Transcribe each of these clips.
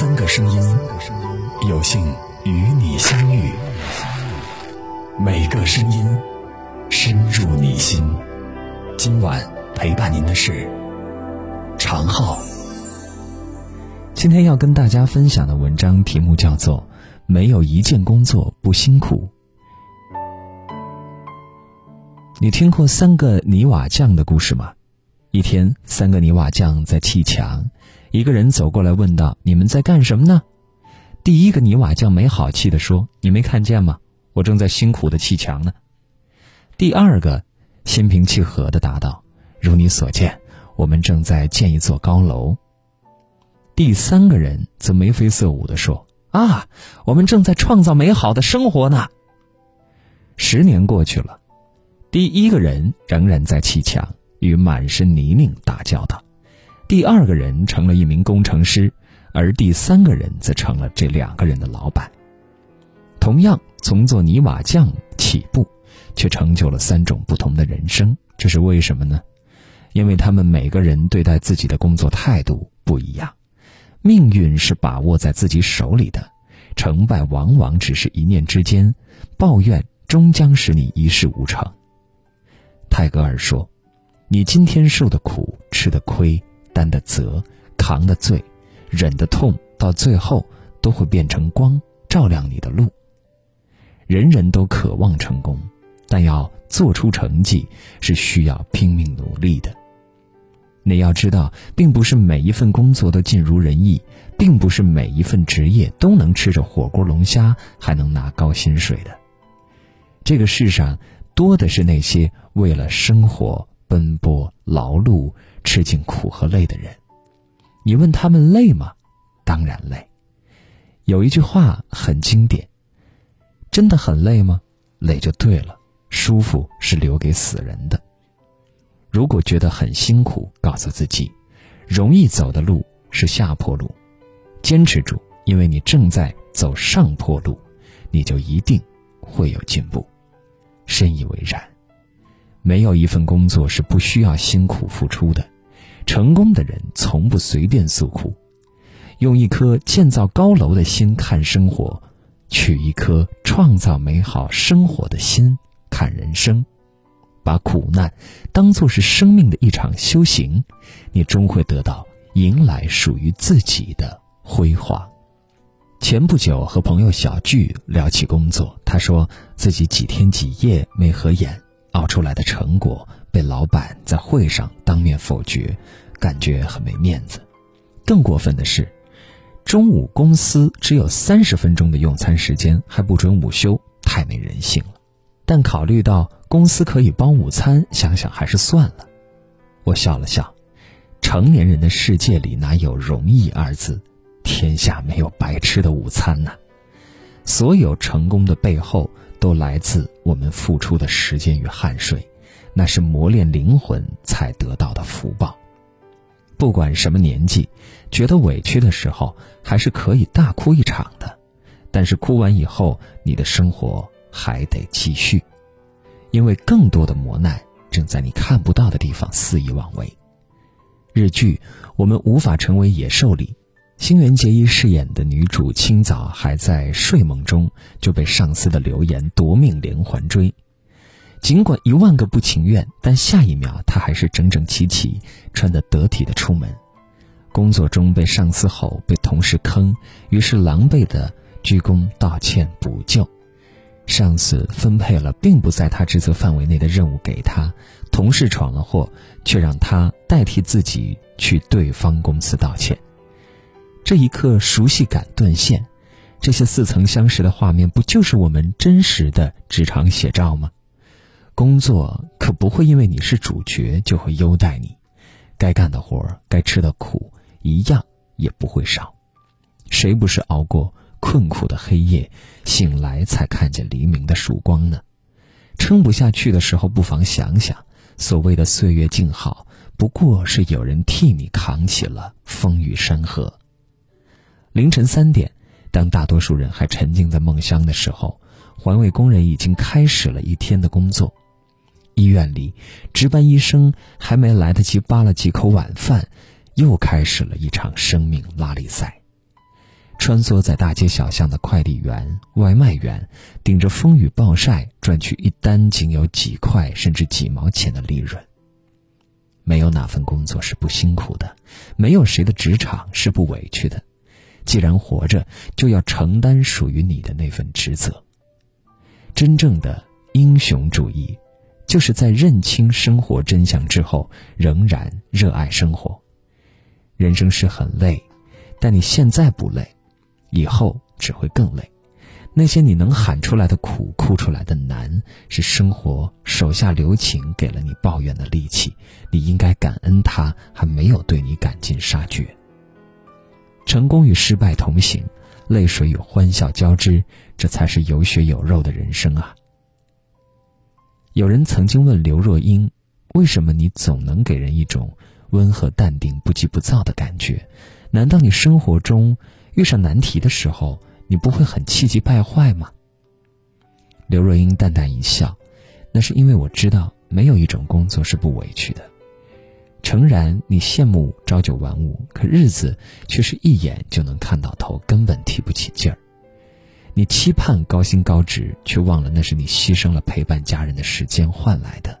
三个声音，有幸与你相遇。每个声音深入你心。今晚陪伴您的是常浩。今天要跟大家分享的文章题目叫做《没有一件工作不辛苦》。你听过三个泥瓦匠的故事吗？一天，三个泥瓦匠在砌墙，一个人走过来问道：“你们在干什么呢？”第一个泥瓦匠没好气地说：“你没看见吗？我正在辛苦的砌墙呢。”第二个心平气和地答道：“如你所见，我们正在建一座高楼。”第三个人则眉飞色舞地说：“啊，我们正在创造美好的生活呢。”十年过去了。第一个人仍然在砌墙，与满身泥泞打交道；第二个人成了一名工程师，而第三个人则成了这两个人的老板。同样从做泥瓦匠起步，却成就了三种不同的人生。这是为什么呢？因为他们每个人对待自己的工作态度不一样。命运是把握在自己手里的，成败往往只是一念之间，抱怨终将使你一事无成。泰戈尔说：“你今天受的苦、吃的亏、担的责、扛的罪、忍的痛，到最后都会变成光，照亮你的路。人人都渴望成功，但要做出成绩是需要拼命努力的。你要知道，并不是每一份工作都尽如人意，并不是每一份职业都能吃着火锅龙虾还能拿高薪水的。这个世上……”多的是那些为了生活奔波劳碌、吃尽苦和累的人。你问他们累吗？当然累。有一句话很经典：“真的很累吗？累就对了。舒服是留给死人的。如果觉得很辛苦，告诉自己，容易走的路是下坡路，坚持住，因为你正在走上坡路，你就一定会有进步。”深以为然，没有一份工作是不需要辛苦付出的。成功的人从不随便诉苦，用一颗建造高楼的心看生活，取一颗创造美好生活的心看人生。把苦难当作是生命的一场修行，你终会得到迎来属于自己的辉煌。前不久和朋友小聚聊起工作，他说自己几天几夜没合眼，熬出来的成果被老板在会上当面否决，感觉很没面子。更过分的是，中午公司只有三十分钟的用餐时间，还不准午休，太没人性了。但考虑到公司可以包午餐，想想还是算了。我笑了笑，成年人的世界里哪有容易二字？天下没有白吃的午餐呐！所有成功的背后，都来自我们付出的时间与汗水，那是磨练灵魂才得到的福报。不管什么年纪，觉得委屈的时候，还是可以大哭一场的。但是哭完以后，你的生活还得继续，因为更多的磨难正在你看不到的地方肆意妄为。日剧《我们无法成为野兽》里。新垣结衣饰演的女主，清早还在睡梦中就被上司的流言夺命连环追。尽管一万个不情愿，但下一秒他还是整整齐齐、穿得得体的出门。工作中被上司吼，被同事坑，于是狼狈的鞠躬道歉补救。上司分配了并不在他职责范围内的任务给他，同事闯了祸，却让他代替自己去对方公司道歉。这一刻，熟悉感断线，这些似曾相识的画面，不就是我们真实的职场写照吗？工作可不会因为你是主角就会优待你，该干的活该吃的苦，一样也不会少。谁不是熬过困苦的黑夜，醒来才看见黎明的曙光呢？撑不下去的时候，不妨想想，所谓的岁月静好，不过是有人替你扛起了风雨山河。凌晨三点，当大多数人还沉浸在梦乡的时候，环卫工人已经开始了一天的工作。医院里，值班医生还没来得及扒了几口晚饭，又开始了一场生命拉力赛。穿梭在大街小巷的快递员、外卖员，顶着风雨暴晒赚取一单仅有几块甚至几毛钱的利润。没有哪份工作是不辛苦的，没有谁的职场是不委屈的。既然活着，就要承担属于你的那份职责。真正的英雄主义，就是在认清生活真相之后，仍然热爱生活。人生是很累，但你现在不累，以后只会更累。那些你能喊出来的苦、哭出来的难，是生活手下留情，给了你抱怨的力气。你应该感恩他，还没有对你赶尽杀绝。成功与失败同行，泪水与欢笑交织，这才是有血有肉的人生啊！有人曾经问刘若英：“为什么你总能给人一种温和淡定、不急不躁的感觉？难道你生活中遇上难题的时候，你不会很气急败坏吗？”刘若英淡淡一笑：“那是因为我知道，没有一种工作是不委屈的。”诚然，你羡慕朝九晚五，可日子却是一眼就能看到头，根本提不起劲儿。你期盼高薪高职，却忘了那是你牺牲了陪伴家人的时间换来的。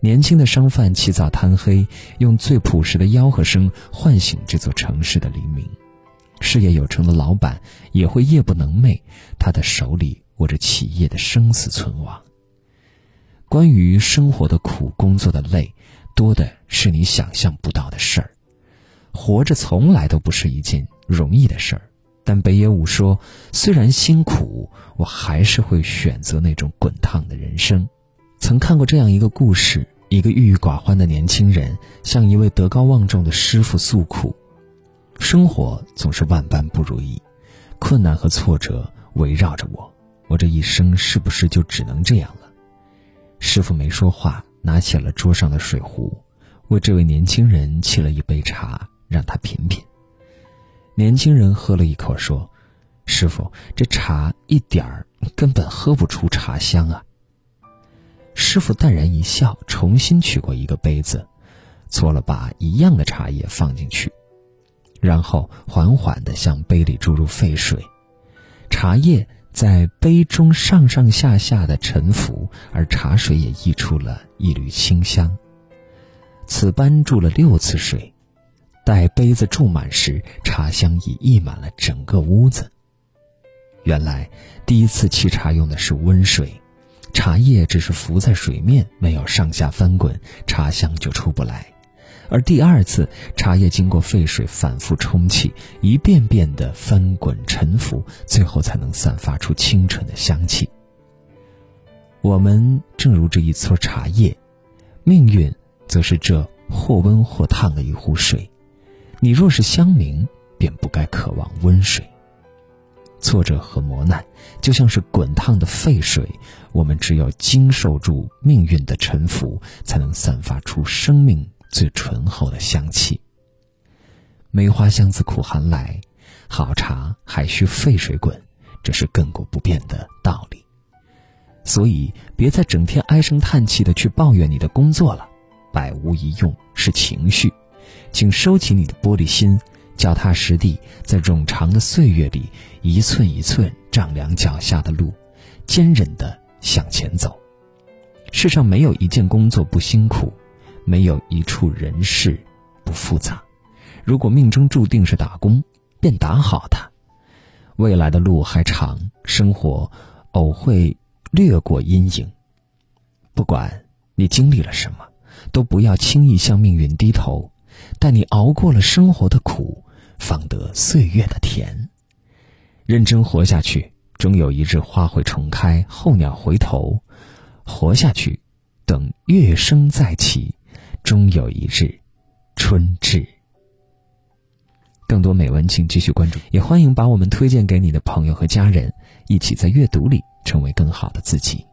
年轻的商贩起早贪黑，用最朴实的吆喝声唤醒这座城市的黎明。事业有成的老板也会夜不能寐，他的手里握着企业的生死存亡。关于生活的苦，工作的累。多的是你想象不到的事儿，活着从来都不是一件容易的事儿。但北野武说：“虽然辛苦，我还是会选择那种滚烫的人生。”曾看过这样一个故事：一个郁郁寡欢的年轻人向一位德高望重的师傅诉苦，生活总是万般不如意，困难和挫折围绕着我，我这一生是不是就只能这样了？师傅没说话。拿起了桌上的水壶，为这位年轻人沏了一杯茶，让他品品。年轻人喝了一口，说：“师傅，这茶一点儿根本喝不出茶香啊。”师傅淡然一笑，重新取过一个杯子，搓了把一样的茶叶放进去，然后缓缓地向杯里注入沸水，茶叶。在杯中上上下下的沉浮，而茶水也溢出了一缕清香。此般注了六次水，待杯子注满时，茶香已溢满了整个屋子。原来第一次沏茶用的是温水，茶叶只是浮在水面，没有上下翻滚，茶香就出不来。而第二次，茶叶经过沸水反复冲沏，一遍遍的翻滚沉浮，最后才能散发出清纯的香气。我们正如这一撮茶叶，命运则是这或温或烫的一壶水。你若是乡民，便不该渴望温水。挫折和磨难就像是滚烫的沸水，我们只有经受住命运的沉浮，才能散发出生命。最醇厚的香气。梅花香自苦寒来，好茶还需沸水滚，这是亘古不变的道理。所以，别再整天唉声叹气的去抱怨你的工作了，百无一用是情绪。请收起你的玻璃心，脚踏实地，在冗长的岁月里，一寸一寸丈量脚下的路，坚韧的向前走。世上没有一件工作不辛苦。没有一处人事不复杂。如果命中注定是打工，便打好它。未来的路还长，生活偶会掠过阴影。不管你经历了什么，都不要轻易向命运低头。待你熬过了生活的苦，方得岁月的甜。认真活下去，终有一日花会重开，候鸟回头。活下去，等月升再起。终有一日，春至。更多美文，请继续关注，也欢迎把我们推荐给你的朋友和家人，一起在阅读里成为更好的自己。